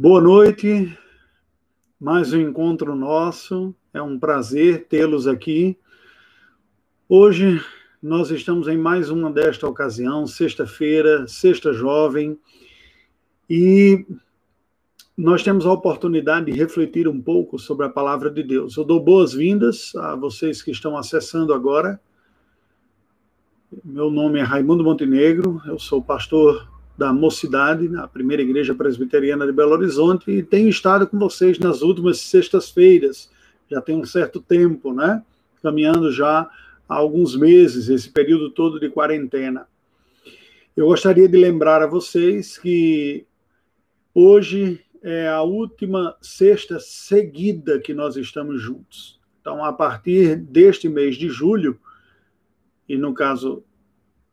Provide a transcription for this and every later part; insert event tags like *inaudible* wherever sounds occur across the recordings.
Boa noite, mais um encontro nosso, é um prazer tê-los aqui. Hoje nós estamos em mais uma desta ocasião, sexta-feira, sexta jovem, e nós temos a oportunidade de refletir um pouco sobre a palavra de Deus. Eu dou boas-vindas a vocês que estão acessando agora. Meu nome é Raimundo Montenegro, eu sou pastor da Mocidade, na primeira igreja presbiteriana de Belo Horizonte, e tenho estado com vocês nas últimas sextas-feiras, já tem um certo tempo, né? Caminhando já há alguns meses, esse período todo de quarentena. Eu gostaria de lembrar a vocês que hoje é a última sexta seguida que nós estamos juntos. Então, a partir deste mês de julho, e no caso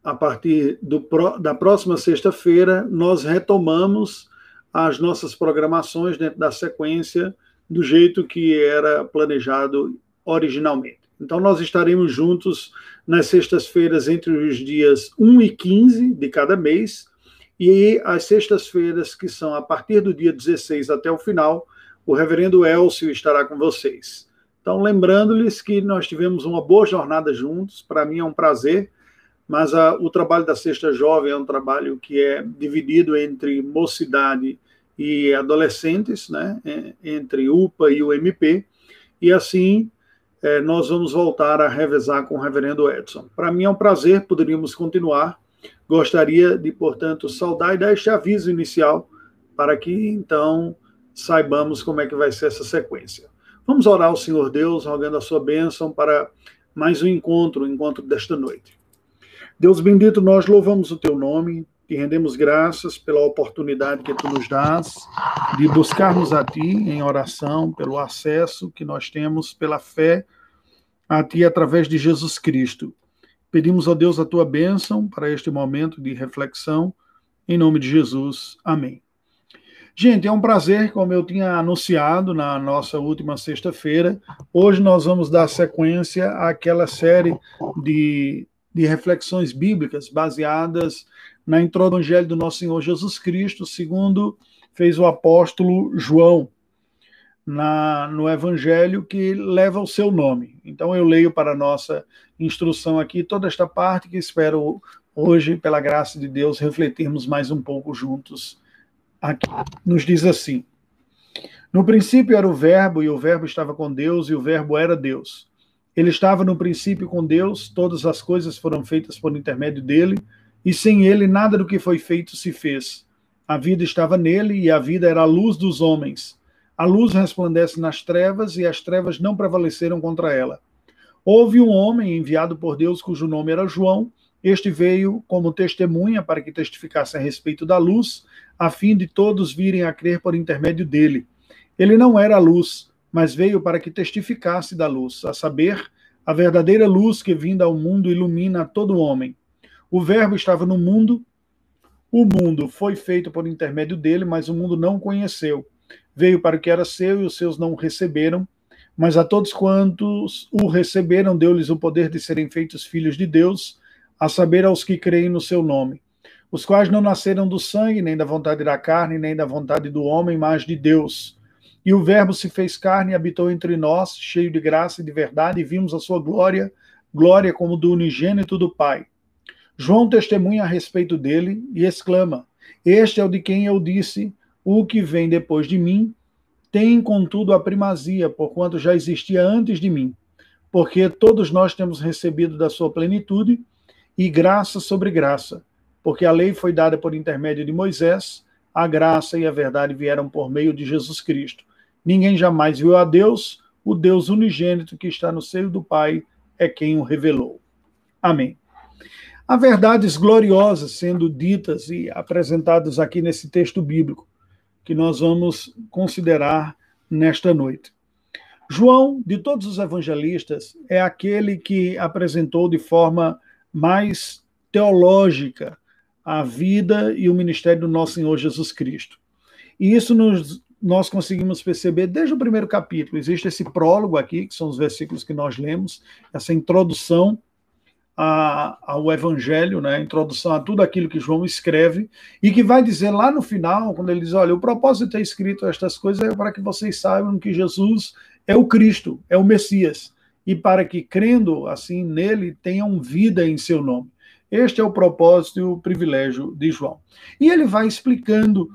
a partir do, da próxima sexta-feira, nós retomamos as nossas programações dentro da sequência do jeito que era planejado originalmente. Então, nós estaremos juntos nas sextas-feiras entre os dias 1 e 15 de cada mês, e as sextas-feiras, que são a partir do dia 16 até o final, o reverendo Elcio estará com vocês. Então, lembrando-lhes que nós tivemos uma boa jornada juntos, para mim é um prazer mas a, o trabalho da Sexta Jovem é um trabalho que é dividido entre mocidade e adolescentes, né, entre UPA e o MP, e assim é, nós vamos voltar a revezar com o reverendo Edson. Para mim é um prazer, poderíamos continuar. Gostaria de, portanto, saudar e dar este aviso inicial para que então saibamos como é que vai ser essa sequência. Vamos orar ao Senhor Deus, rogando a sua bênção para mais um encontro, o um encontro desta noite. Deus bendito, nós louvamos o teu nome, te rendemos graças pela oportunidade que tu nos dás de buscarmos a ti em oração, pelo acesso que nós temos pela fé a ti através de Jesus Cristo. Pedimos a Deus a tua bênção para este momento de reflexão, em nome de Jesus. Amém. Gente, é um prazer, como eu tinha anunciado na nossa última sexta-feira. Hoje nós vamos dar sequência àquela série de de reflexões bíblicas baseadas na introdução do Evangelho do nosso Senhor Jesus Cristo, segundo fez o apóstolo João na, no Evangelho que leva o seu nome. Então eu leio para a nossa instrução aqui toda esta parte que espero hoje, pela graça de Deus, refletirmos mais um pouco juntos aqui. Nos diz assim: No princípio era o Verbo, e o Verbo estava com Deus, e o Verbo era Deus. Ele estava no princípio com Deus, todas as coisas foram feitas por intermédio dele, e sem ele nada do que foi feito se fez. A vida estava nele, e a vida era a luz dos homens. A luz resplandece nas trevas, e as trevas não prevaleceram contra ela. Houve um homem enviado por Deus, cujo nome era João. Este veio como testemunha para que testificasse a respeito da luz, a fim de todos virem a crer por intermédio dele. Ele não era a luz, mas veio para que testificasse da luz, a saber, a verdadeira luz que vinda ao mundo ilumina todo homem. O Verbo estava no mundo, o mundo foi feito por intermédio dele, mas o mundo não o conheceu. Veio para o que era seu e os seus não o receberam, mas a todos quantos o receberam, deu-lhes o poder de serem feitos filhos de Deus, a saber, aos que creem no seu nome, os quais não nasceram do sangue, nem da vontade da carne, nem da vontade do homem, mas de Deus. E o Verbo se fez carne e habitou entre nós, cheio de graça e de verdade, e vimos a sua glória, glória como do unigênito do Pai. João testemunha a respeito dele e exclama: Este é o de quem eu disse: O que vem depois de mim tem, contudo, a primazia, porquanto já existia antes de mim. Porque todos nós temos recebido da sua plenitude e graça sobre graça. Porque a lei foi dada por intermédio de Moisés, a graça e a verdade vieram por meio de Jesus Cristo. Ninguém jamais viu a Deus, o Deus unigênito que está no seio do Pai é quem o revelou. Amém. Há verdades gloriosas sendo ditas e apresentadas aqui nesse texto bíblico, que nós vamos considerar nesta noite. João, de todos os evangelistas, é aquele que apresentou de forma mais teológica a vida e o ministério do nosso Senhor Jesus Cristo. E isso nos nós conseguimos perceber desde o primeiro capítulo. Existe esse prólogo aqui, que são os versículos que nós lemos, essa introdução a, ao Evangelho, né, introdução a tudo aquilo que João escreve, e que vai dizer lá no final, quando ele diz: Olha, o propósito de ter escrito estas coisas é para que vocês saibam que Jesus é o Cristo, é o Messias, e para que, crendo assim nele, tenham vida em seu nome. Este é o propósito e o privilégio de João. E ele vai explicando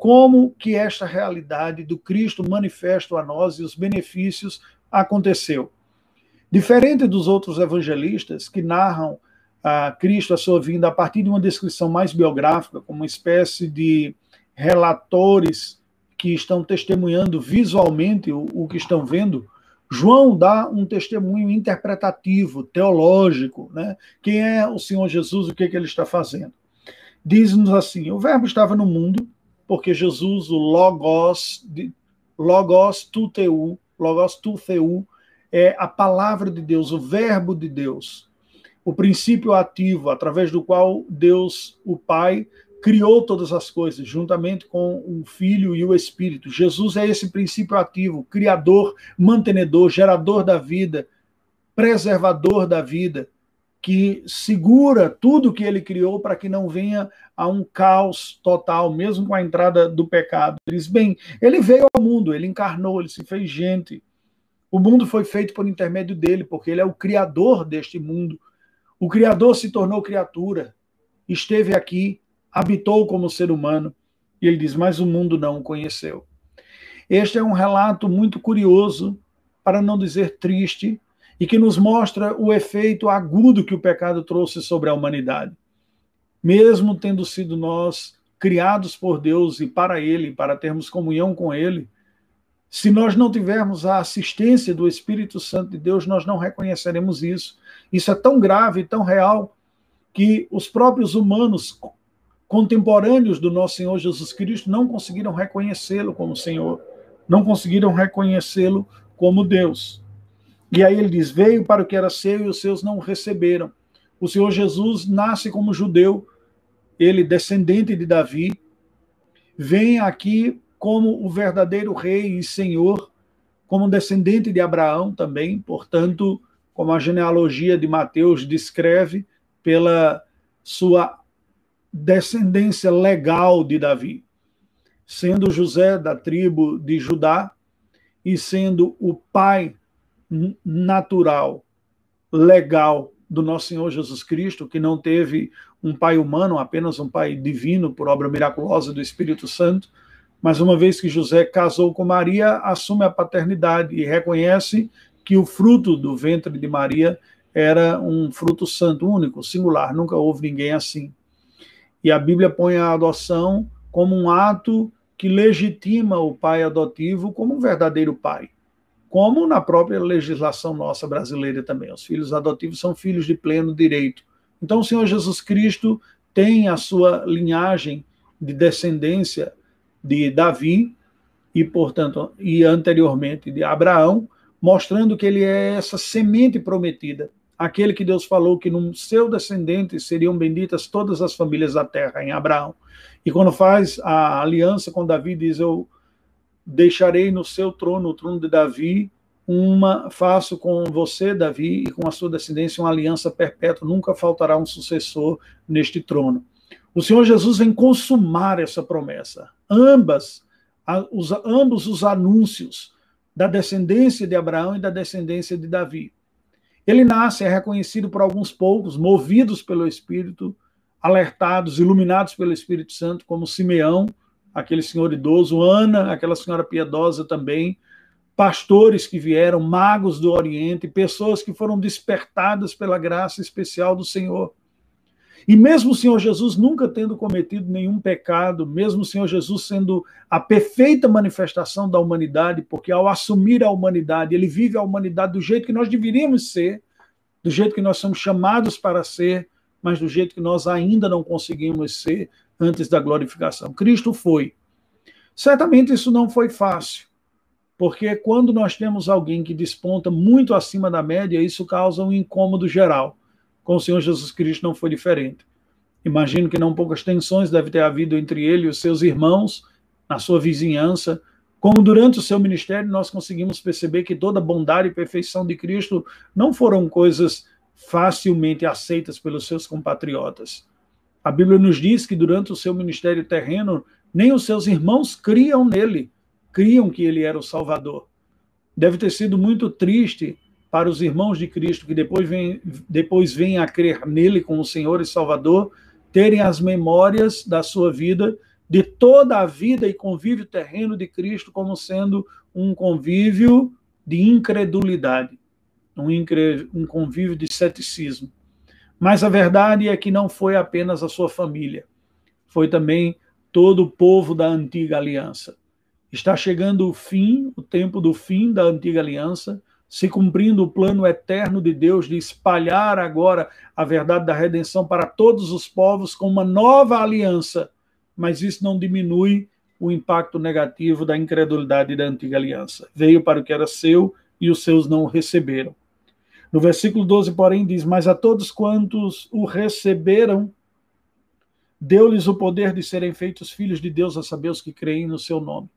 como que esta realidade do Cristo manifesto a nós e os benefícios aconteceu. Diferente dos outros evangelistas que narram a Cristo, a sua vinda, a partir de uma descrição mais biográfica, como uma espécie de relatores que estão testemunhando visualmente o, o que estão vendo, João dá um testemunho interpretativo, teológico, né? Quem é o Senhor Jesus, o que, é que ele está fazendo? Diz-nos assim: o Verbo estava no mundo, porque Jesus, o Logos, Logos tuteu, Logos tuteu, é a palavra de Deus, o Verbo de Deus, o princípio ativo através do qual Deus, o Pai, criou todas as coisas, juntamente com o Filho e o Espírito. Jesus é esse princípio ativo, criador, mantenedor, gerador da vida, preservador da vida, que segura tudo que ele criou para que não venha a um caos total, mesmo com a entrada do pecado. Ele diz: bem, ele veio ao mundo, ele encarnou, ele se fez gente. O mundo foi feito por intermédio dele, porque ele é o criador deste mundo. O criador se tornou criatura, esteve aqui, habitou como ser humano, e ele diz: Mas o mundo não o conheceu. Este é um relato muito curioso, para não dizer triste, e que nos mostra o efeito agudo que o pecado trouxe sobre a humanidade. Mesmo tendo sido nós criados por Deus e para Ele, para termos comunhão com Ele, se nós não tivermos a assistência do Espírito Santo de Deus, nós não reconheceremos isso. Isso é tão grave, tão real, que os próprios humanos contemporâneos do nosso Senhor Jesus Cristo não conseguiram reconhecê-lo como Senhor, não conseguiram reconhecê-lo como Deus. E aí ele diz: Veio para o que era seu e os seus não receberam. O Senhor Jesus nasce como judeu, ele descendente de Davi, vem aqui como o verdadeiro rei e senhor, como descendente de Abraão também, portanto, como a genealogia de Mateus descreve, pela sua descendência legal de Davi, sendo José da tribo de Judá e sendo o pai natural, legal do nosso Senhor Jesus Cristo, que não teve um pai humano, apenas um pai divino por obra miraculosa do Espírito Santo, mas uma vez que José casou com Maria, assume a paternidade e reconhece que o fruto do ventre de Maria era um fruto santo, único, singular, nunca houve ninguém assim. E a Bíblia põe a adoção como um ato que legitima o pai adotivo como um verdadeiro pai, como na própria legislação nossa brasileira também. Os filhos adotivos são filhos de pleno direito. Então, o Senhor Jesus Cristo tem a sua linhagem de descendência de Davi e, portanto, e anteriormente de Abraão, mostrando que ele é essa semente prometida aquele que Deus falou que no seu descendente seriam benditas todas as famílias da terra, em Abraão. E quando faz a aliança com Davi, diz: Eu deixarei no seu trono, o trono de Davi, uma faço com você, Davi, e com a sua descendência uma aliança perpétua, nunca faltará um sucessor neste trono. O Senhor Jesus vem consumar essa promessa. Ambas, os, ambos os anúncios da descendência de Abraão e da descendência de Davi ele nasce, é reconhecido por alguns poucos, movidos pelo Espírito, alertados, iluminados pelo Espírito Santo, como Simeão, aquele senhor idoso, Ana, aquela senhora piedosa também, pastores que vieram, magos do Oriente, pessoas que foram despertadas pela graça especial do Senhor. E mesmo o Senhor Jesus nunca tendo cometido nenhum pecado, mesmo o Senhor Jesus sendo a perfeita manifestação da humanidade, porque ao assumir a humanidade, ele vive a humanidade do jeito que nós deveríamos ser, do jeito que nós somos chamados para ser, mas do jeito que nós ainda não conseguimos ser antes da glorificação. Cristo foi. Certamente isso não foi fácil, porque quando nós temos alguém que desponta muito acima da média, isso causa um incômodo geral. Com o Senhor Jesus Cristo não foi diferente. Imagino que não poucas tensões deve ter havido entre ele e os seus irmãos, na sua vizinhança, como durante o seu ministério nós conseguimos perceber que toda bondade e perfeição de Cristo não foram coisas facilmente aceitas pelos seus compatriotas. A Bíblia nos diz que durante o seu ministério terreno, nem os seus irmãos criam nele, criam que ele era o Salvador. Deve ter sido muito triste para os irmãos de Cristo que depois vêm depois vem a crer nele como Senhor e Salvador, terem as memórias da sua vida, de toda a vida e convívio terreno de Cristo como sendo um convívio de incredulidade, um, incre... um convívio de ceticismo. Mas a verdade é que não foi apenas a sua família, foi também todo o povo da antiga aliança. Está chegando o fim, o tempo do fim da antiga aliança, se cumprindo o plano eterno de Deus de espalhar agora a verdade da redenção para todos os povos com uma nova aliança. Mas isso não diminui o impacto negativo da incredulidade da antiga aliança. Veio para o que era seu e os seus não o receberam. No versículo 12, porém, diz: Mas a todos quantos o receberam, deu-lhes o poder de serem feitos filhos de Deus, a saber os que creem no seu nome.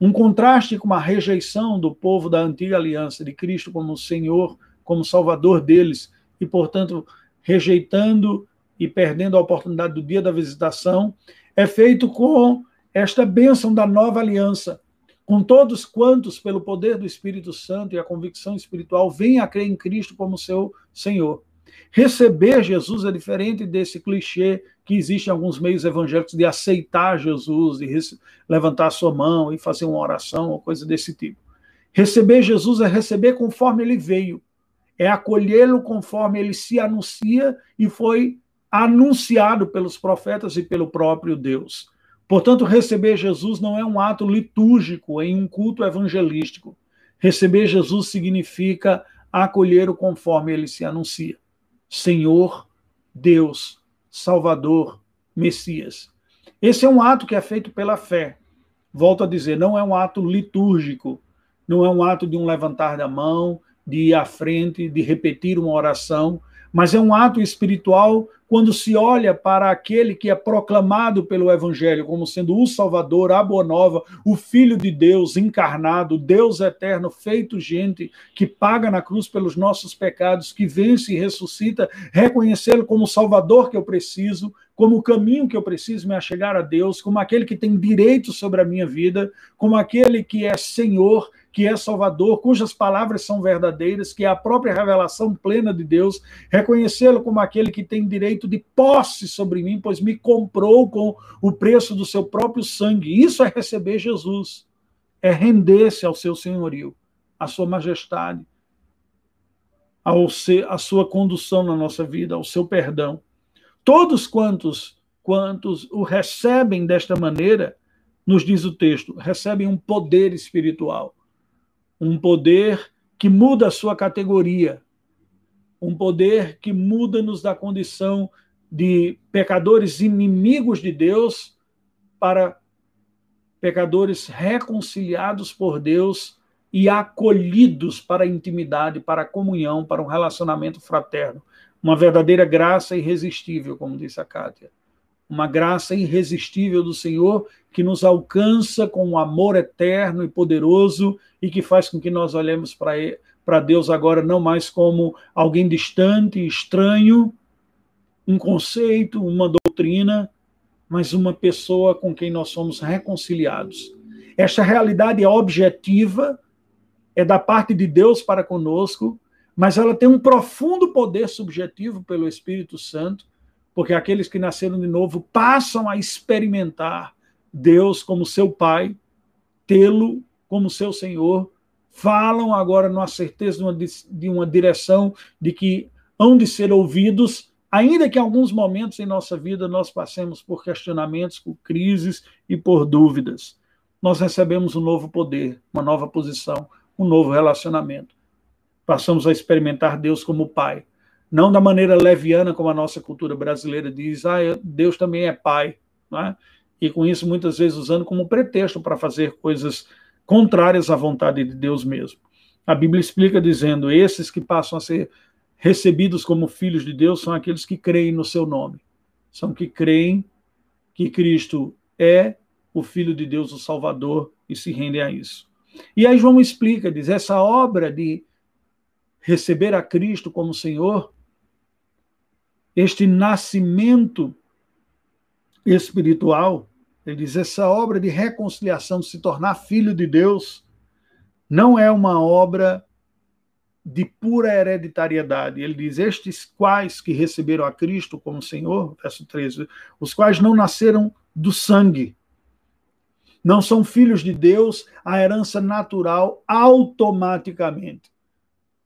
Um contraste com a rejeição do povo da antiga aliança de Cristo como Senhor, como Salvador deles, e, portanto, rejeitando e perdendo a oportunidade do dia da visitação, é feito com esta bênção da nova aliança, com todos quantos, pelo poder do Espírito Santo e a convicção espiritual, vêm a crer em Cristo como seu Senhor. Receber Jesus é diferente desse clichê que existe em alguns meios evangélicos de aceitar Jesus, de levantar sua mão e fazer uma oração ou coisa desse tipo. Receber Jesus é receber conforme ele veio, é acolhê-lo conforme ele se anuncia e foi anunciado pelos profetas e pelo próprio Deus. Portanto, receber Jesus não é um ato litúrgico em um culto evangelístico. Receber Jesus significa acolher o conforme ele se anuncia. Senhor, Deus, Salvador, Messias. Esse é um ato que é feito pela fé. Volto a dizer, não é um ato litúrgico, não é um ato de um levantar da mão, de ir à frente, de repetir uma oração, mas é um ato espiritual quando se olha para aquele que é proclamado pelo Evangelho como sendo o Salvador, a Boa Nova, o Filho de Deus encarnado, Deus eterno, feito gente, que paga na cruz pelos nossos pecados, que vence e ressuscita, reconhecê-lo como o Salvador que eu preciso, como o caminho que eu preciso me achegar a Deus, como aquele que tem direito sobre a minha vida, como aquele que é Senhor que é Salvador, cujas palavras são verdadeiras, que é a própria revelação plena de Deus, reconhecê-lo como aquele que tem direito de posse sobre mim, pois me comprou com o preço do seu próprio sangue. Isso é receber Jesus, é render-se ao seu senhorio, à sua majestade, ao ser, à sua condução na nossa vida, ao seu perdão. Todos quantos quantos o recebem desta maneira, nos diz o texto, recebem um poder espiritual um poder que muda a sua categoria, um poder que muda-nos da condição de pecadores inimigos de Deus para pecadores reconciliados por Deus e acolhidos para a intimidade, para a comunhão, para um relacionamento fraterno. Uma verdadeira graça irresistível, como disse a Kátia uma graça irresistível do Senhor que nos alcança com um amor eterno e poderoso e que faz com que nós olhemos para Deus agora não mais como alguém distante, estranho, um conceito, uma doutrina, mas uma pessoa com quem nós somos reconciliados. Esta realidade é objetiva, é da parte de Deus para conosco, mas ela tem um profundo poder subjetivo pelo Espírito Santo porque aqueles que nasceram de novo passam a experimentar Deus como seu Pai, tê-lo como seu Senhor, falam agora numa certeza de uma, direção de que hão de ser ouvidos, ainda que em alguns momentos em nossa vida nós passemos por questionamentos, por crises e por dúvidas. Nós recebemos um novo poder, uma nova posição, um novo relacionamento. Passamos a experimentar Deus como Pai não da maneira leviana como a nossa cultura brasileira diz, ah, Deus também é pai, né? e com isso muitas vezes usando como pretexto para fazer coisas contrárias à vontade de Deus mesmo. A Bíblia explica dizendo: esses que passam a ser recebidos como filhos de Deus são aqueles que creem no seu nome, são que creem que Cristo é o Filho de Deus, o Salvador, e se rendem a isso. E aí João explica, diz, essa obra de receber a Cristo como Senhor este nascimento espiritual, ele diz, essa obra de reconciliação, de se tornar filho de Deus, não é uma obra de pura hereditariedade. Ele diz: Estes quais que receberam a Cristo como Senhor, verso 13, os quais não nasceram do sangue, não são filhos de Deus, a herança natural automaticamente.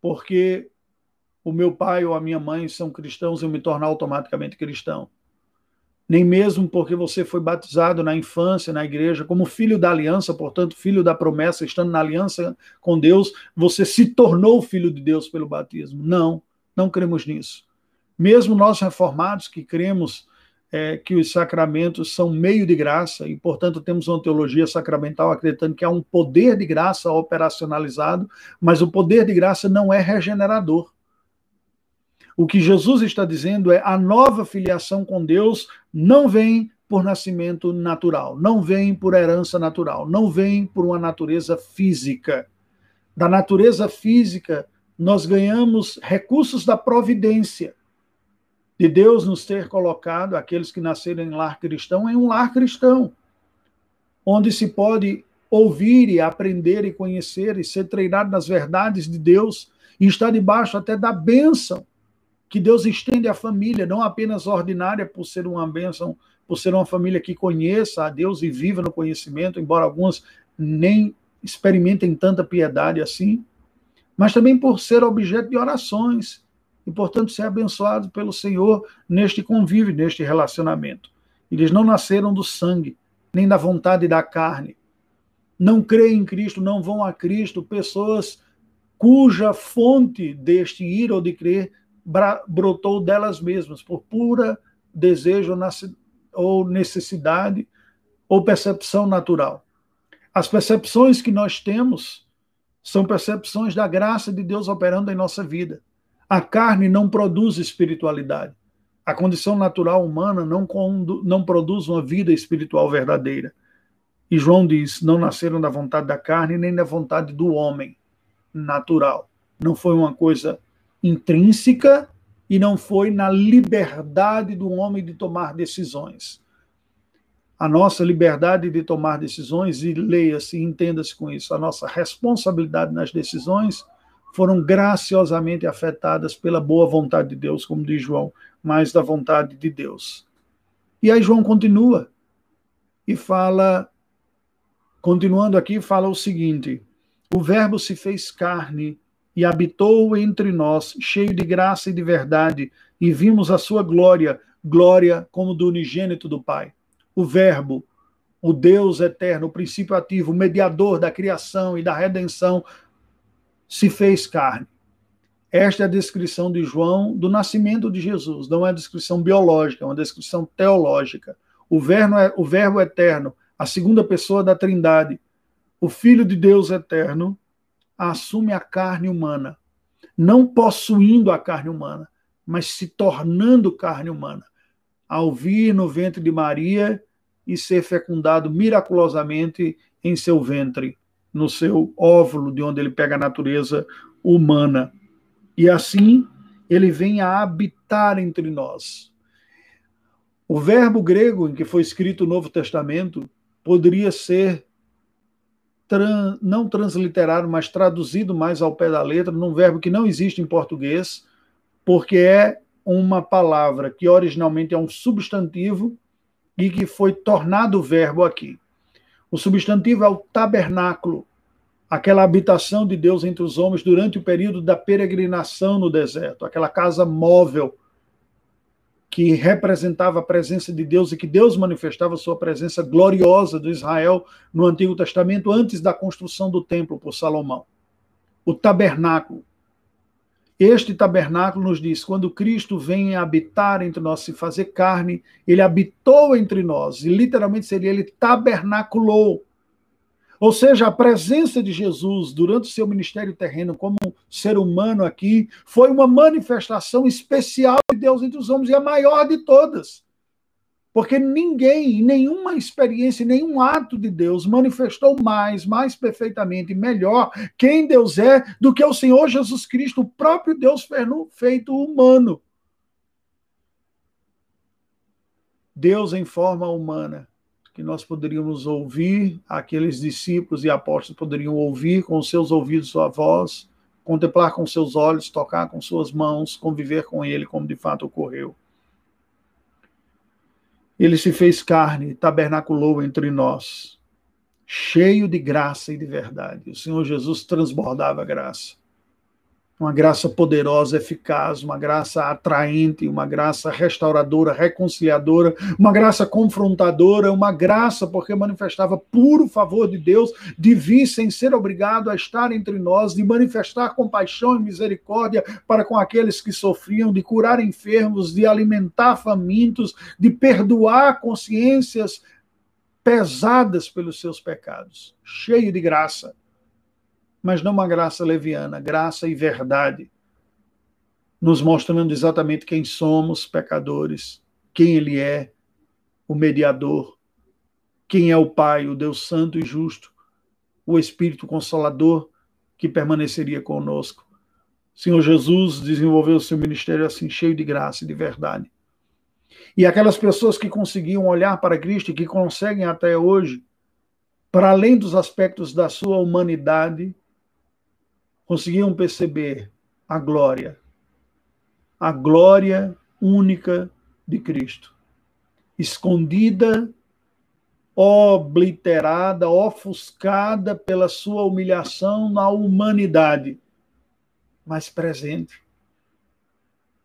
Porque o meu pai ou a minha mãe são cristãos, eu me torno automaticamente cristão nem mesmo porque você foi batizado na infância, na igreja, como filho da aliança, portanto, filho da promessa, estando na aliança com Deus, você se tornou filho de Deus pelo batismo. Não, não cremos nisso. Mesmo nós reformados que cremos é, que os sacramentos são meio de graça e, portanto, temos uma teologia sacramental acreditando que há um poder de graça operacionalizado, mas o poder de graça não é regenerador. O que Jesus está dizendo é a nova filiação com Deus não vem por nascimento natural, não vem por herança natural, não vem por uma natureza física. Da natureza física, nós ganhamos recursos da providência, de Deus nos ter colocado, aqueles que nasceram em lar cristão, em um lar cristão, onde se pode ouvir e aprender e conhecer e ser treinado nas verdades de Deus e estar debaixo até da bênção que Deus estende à família, não apenas ordinária por ser uma bênção, por ser uma família que conheça a Deus e viva no conhecimento, embora alguns nem experimentem tanta piedade assim, mas também por ser objeto de orações e, portanto, ser abençoado pelo Senhor neste convívio, neste relacionamento. Eles não nasceram do sangue, nem da vontade da carne. Não creem em Cristo, não vão a Cristo, pessoas cuja fonte deste ir ou de crer brotou delas mesmas, por pura desejo ou necessidade ou percepção natural. As percepções que nós temos são percepções da graça de Deus operando em nossa vida. A carne não produz espiritualidade. A condição natural humana não, não produz uma vida espiritual verdadeira. E João diz: não nasceram da vontade da carne nem da vontade do homem natural. Não foi uma coisa intrínseca e não foi na liberdade do homem de tomar decisões. A nossa liberdade de tomar decisões, e leia-se, entenda-se com isso, a nossa responsabilidade nas decisões foram graciosamente afetadas pela boa vontade de Deus, como diz João, mais da vontade de Deus. E aí João continua e fala, continuando aqui, fala o seguinte: o Verbo se fez carne e habitou entre nós, cheio de graça e de verdade, e vimos a sua glória, glória como do unigênito do Pai. O Verbo, o Deus eterno, o princípio ativo, o mediador da criação e da redenção, se fez carne. Esta é a descrição de João do nascimento de Jesus, não é descrição biológica, é uma descrição teológica. O verbo, é, o verbo eterno, a segunda pessoa da Trindade, o Filho de Deus eterno, assume a carne humana, não possuindo a carne humana, mas se tornando carne humana, ao vir no ventre de Maria e ser fecundado miraculosamente em seu ventre, no seu óvulo, de onde ele pega a natureza humana. E assim ele vem a habitar entre nós. O verbo grego em que foi escrito o Novo Testamento poderia ser tran, não transliterado, mas traduzido mais ao pé da letra, num verbo que não existe em português, porque é uma palavra que originalmente é um substantivo e que foi tornado verbo aqui. O substantivo é o tabernáculo, aquela habitação de Deus entre os homens durante o período da peregrinação no deserto, aquela casa móvel que representava a presença de Deus e que Deus manifestava sua presença gloriosa do Israel no Antigo Testamento antes da construção do templo por Salomão. O tabernáculo. Este tabernáculo nos diz: quando Cristo vem habitar entre nós, se fazer carne, ele habitou entre nós, e literalmente seria ele tabernaculou. Ou seja, a presença de Jesus durante o seu ministério terreno como ser humano aqui foi uma manifestação especial de Deus entre os homens e a maior de todas. Porque ninguém, nenhuma experiência, nenhum ato de Deus manifestou mais, mais perfeitamente, melhor quem Deus é do que o Senhor Jesus Cristo, o próprio Deus feito humano. Deus em forma humana, que nós poderíamos ouvir, aqueles discípulos e apóstolos poderiam ouvir com seus ouvidos sua voz, contemplar com seus olhos, tocar com suas mãos, conviver com ele, como de fato ocorreu. Ele se fez carne, tabernaculou entre nós, cheio de graça e de verdade. O Senhor Jesus transbordava graça uma graça poderosa, eficaz, uma graça atraente, uma graça restauradora, reconciliadora, uma graça confrontadora, uma graça porque manifestava puro favor de Deus de vir sem ser obrigado a estar entre nós, de manifestar compaixão e misericórdia para com aqueles que sofriam, de curar enfermos, de alimentar famintos, de perdoar consciências pesadas pelos seus pecados, cheio de graça mas não uma graça leviana, graça e verdade, nos mostrando exatamente quem somos, pecadores, quem Ele é, o mediador, quem é o Pai, o Deus Santo e Justo, o Espírito Consolador que permaneceria conosco. Senhor Jesus desenvolveu o seu ministério assim, cheio de graça e de verdade. E aquelas pessoas que conseguiam olhar para Cristo e que conseguem até hoje, para além dos aspectos da sua humanidade, conseguiam perceber a glória, a glória única de Cristo, escondida, obliterada, ofuscada pela sua humilhação na humanidade, mas presente,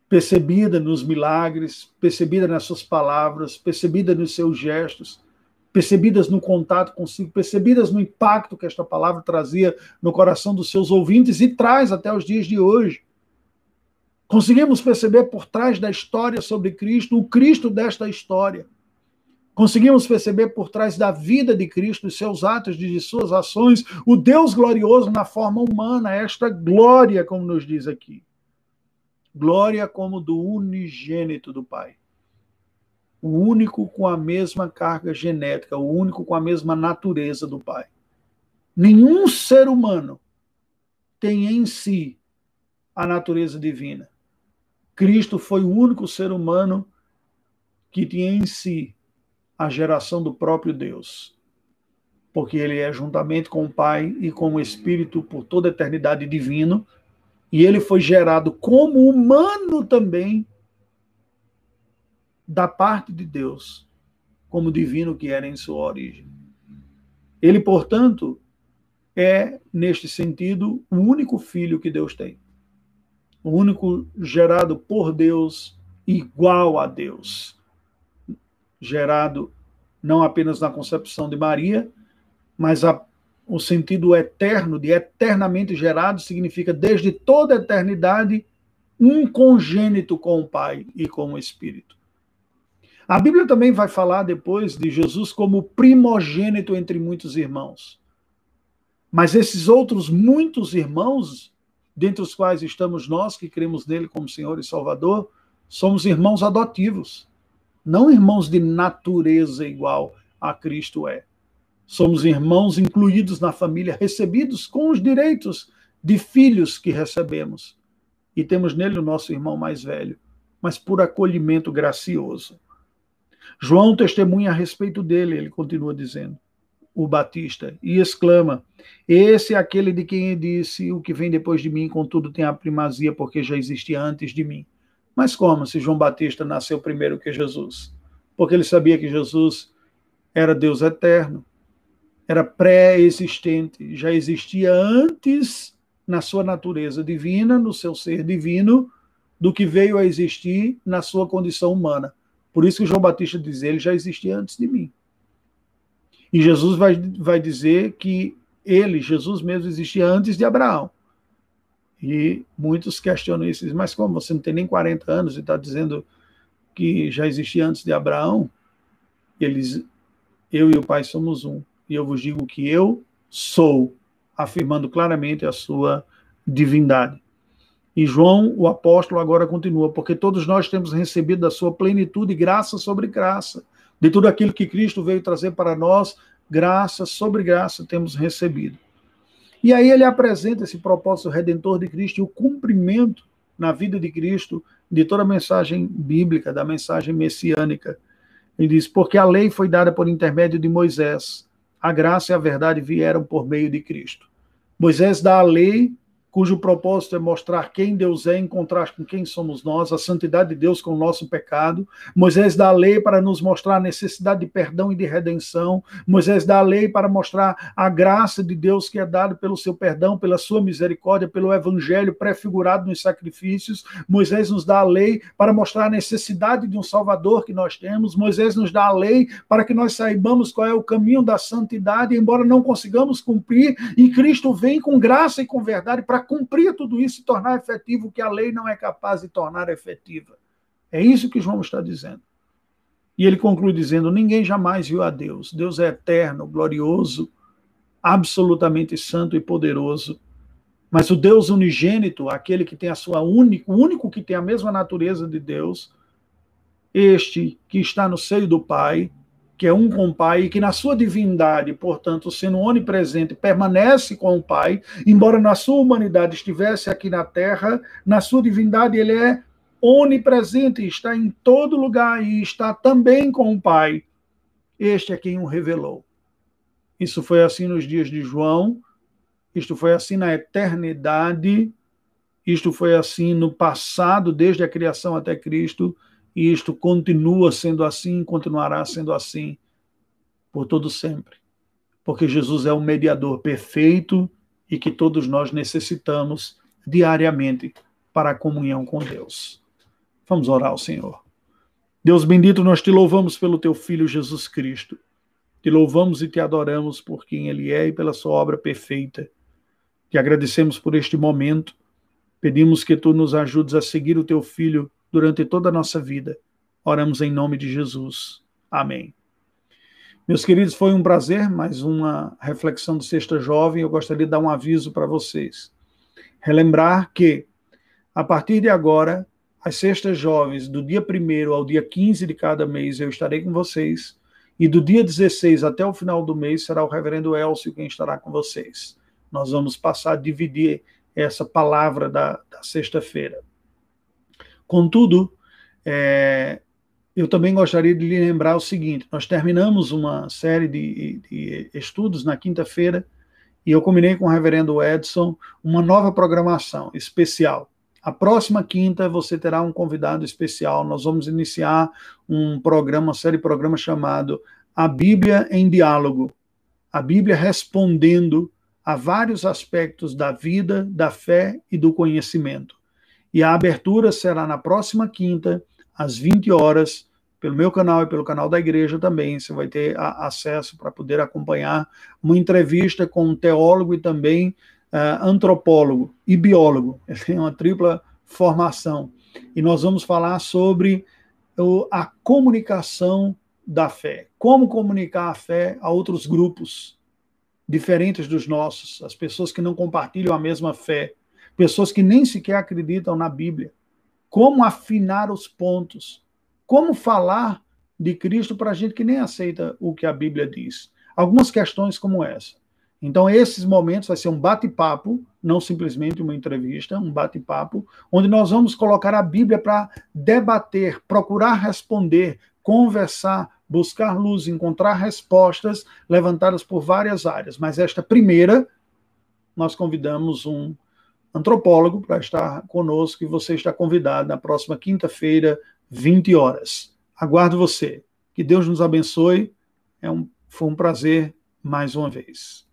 percebida nos milagres, percebida nas suas palavras, percebida nos seus gestos, percebidas no contato consigo, percebidas no impacto que esta palavra trazia no coração dos seus ouvintes e traz até os dias de hoje. Conseguimos perceber por trás da história sobre Cristo o Cristo desta história. Conseguimos perceber por trás da vida de Cristo, de seus atos, de suas ações, o Deus glorioso na forma humana, esta glória, como nos diz aqui. Glória como do unigênito do Pai o único com a mesma carga genética, o único com a mesma natureza do Pai. Nenhum ser humano tem em si a natureza divina. Cristo foi o único ser humano que tinha em si a geração do próprio Deus. Porque ele é juntamente com o Pai e com o Espírito por toda a eternidade divino, e ele foi gerado como humano também da parte de Deus, como divino que era em sua origem. Ele, portanto, é, neste sentido, o único filho que Deus tem. O único gerado por Deus, igual a Deus. Gerado não apenas na concepção de Maria, mas a, o sentido eterno, de eternamente gerado, significa desde toda a eternidade, um congênito com o Pai e com o Espírito. A Bíblia também vai falar depois de Jesus como primogênito entre muitos irmãos. Mas esses outros muitos irmãos, dentre os quais estamos nós que cremos nele como Senhor e Salvador, somos irmãos adotivos, não irmãos de natureza igual a Cristo é. Somos irmãos incluídos na família, recebidos com os direitos de filhos que recebemos. E temos nele o nosso irmão mais velho, mas por acolhimento gracioso. João testemunha a respeito dele, ele continua dizendo, o Batista, e exclama: Esse é aquele de quem disse: O que vem depois de mim, contudo, tem a primazia, porque já existia antes de mim. Mas como se João Batista nasceu primeiro que Jesus? Porque ele sabia que Jesus era Deus eterno, era pré-existente, já existia antes na sua natureza divina, no seu ser divino, do que veio a existir na sua condição humana. Por isso que João Batista diz, ele já existia antes de mim. E Jesus vai, vai dizer que ele, Jesus mesmo, existia antes de Abraão. E muitos questionam isso, mas como você não tem nem 40 anos e está dizendo que já existia antes de Abraão? Eles, eu e o Pai somos um. E eu vos digo que eu sou, afirmando claramente a sua divindade. E João, o apóstolo, agora continua, porque todos nós temos recebido da sua plenitude graça sobre graça. De tudo aquilo que Cristo veio trazer para nós, graça sobre graça temos recebido. E aí ele apresenta esse propósito redentor de Cristo e o cumprimento na vida de Cristo de toda a mensagem bíblica, da mensagem messiânica. Ele diz: Porque a lei foi dada por intermédio de Moisés, a graça e a verdade vieram por meio de Cristo. Moisés dá a lei cujo propósito é mostrar quem Deus é em contraste com quem somos nós, a santidade de Deus com o nosso pecado. Moisés dá a lei para nos mostrar a necessidade de perdão e de redenção. Moisés dá a lei para mostrar a graça de Deus que é dada pelo seu perdão, pela sua misericórdia, pelo evangelho prefigurado nos sacrifícios. Moisés nos dá a lei para mostrar a necessidade de um Salvador que nós temos. Moisés nos dá a lei para que nós saibamos qual é o caminho da santidade, embora não consigamos cumprir, e Cristo vem com graça e com verdade para cumprir tudo isso e tornar efetivo o que a lei não é capaz de tornar efetiva. É isso que João está dizendo. E ele conclui dizendo: Ninguém jamais viu a Deus. Deus é eterno, glorioso, absolutamente santo e poderoso. Mas o Deus unigênito, aquele que tem a sua única, o único que tem a mesma natureza de Deus, este que está no seio do Pai, que é um com o Pai, e que na sua divindade, portanto, sendo onipresente, permanece com o Pai, embora na sua humanidade estivesse aqui na terra, na sua divindade ele é onipresente, está em todo lugar e está também com o Pai. Este é quem o revelou. Isso foi assim nos dias de João, isto foi assim na eternidade, isto foi assim no passado, desde a criação até Cristo e isto continua sendo assim, continuará sendo assim por todo sempre. Porque Jesus é o mediador perfeito e que todos nós necessitamos diariamente para a comunhão com Deus. Vamos orar ao Senhor. Deus bendito, nós te louvamos pelo teu filho Jesus Cristo. Te louvamos e te adoramos por quem ele é e pela sua obra perfeita. Te agradecemos por este momento. Pedimos que tu nos ajudes a seguir o teu filho durante toda a nossa vida. Oramos em nome de Jesus. Amém. Meus queridos, foi um prazer, mais uma reflexão do Sexta Jovem. Eu gostaria de dar um aviso para vocês. Relembrar que, a partir de agora, as Sextas Jovens, do dia 1 ao dia 15 de cada mês, eu estarei com vocês. E do dia 16 até o final do mês será o reverendo Elcio quem estará com vocês. Nós vamos passar a dividir essa palavra da, da sexta-feira. Contudo, é, eu também gostaria de lhe lembrar o seguinte: nós terminamos uma série de, de estudos na quinta-feira e eu combinei com o reverendo Edson uma nova programação especial. A próxima quinta você terá um convidado especial. Nós vamos iniciar um programa, uma série de programas chamado A Bíblia em Diálogo. A Bíblia respondendo a vários aspectos da vida, da fé e do conhecimento. E a abertura será na próxima quinta, às 20 horas, pelo meu canal e pelo canal da igreja também. Você vai ter acesso para poder acompanhar uma entrevista com um teólogo e também uh, antropólogo e biólogo. *laughs* Ele tem uma tripla formação. E nós vamos falar sobre a comunicação da fé. Como comunicar a fé a outros grupos diferentes dos nossos, as pessoas que não compartilham a mesma fé pessoas que nem sequer acreditam na Bíblia. Como afinar os pontos? Como falar de Cristo para gente que nem aceita o que a Bíblia diz? Algumas questões como essa. Então, esses momentos vai ser um bate-papo, não simplesmente uma entrevista, um bate-papo, onde nós vamos colocar a Bíblia para debater, procurar responder, conversar, buscar luz, encontrar respostas levantadas por várias áreas. Mas esta primeira, nós convidamos um antropólogo, para estar conosco e você está convidado na próxima quinta-feira, 20 horas. Aguardo você. Que Deus nos abençoe. É um, foi um prazer mais uma vez.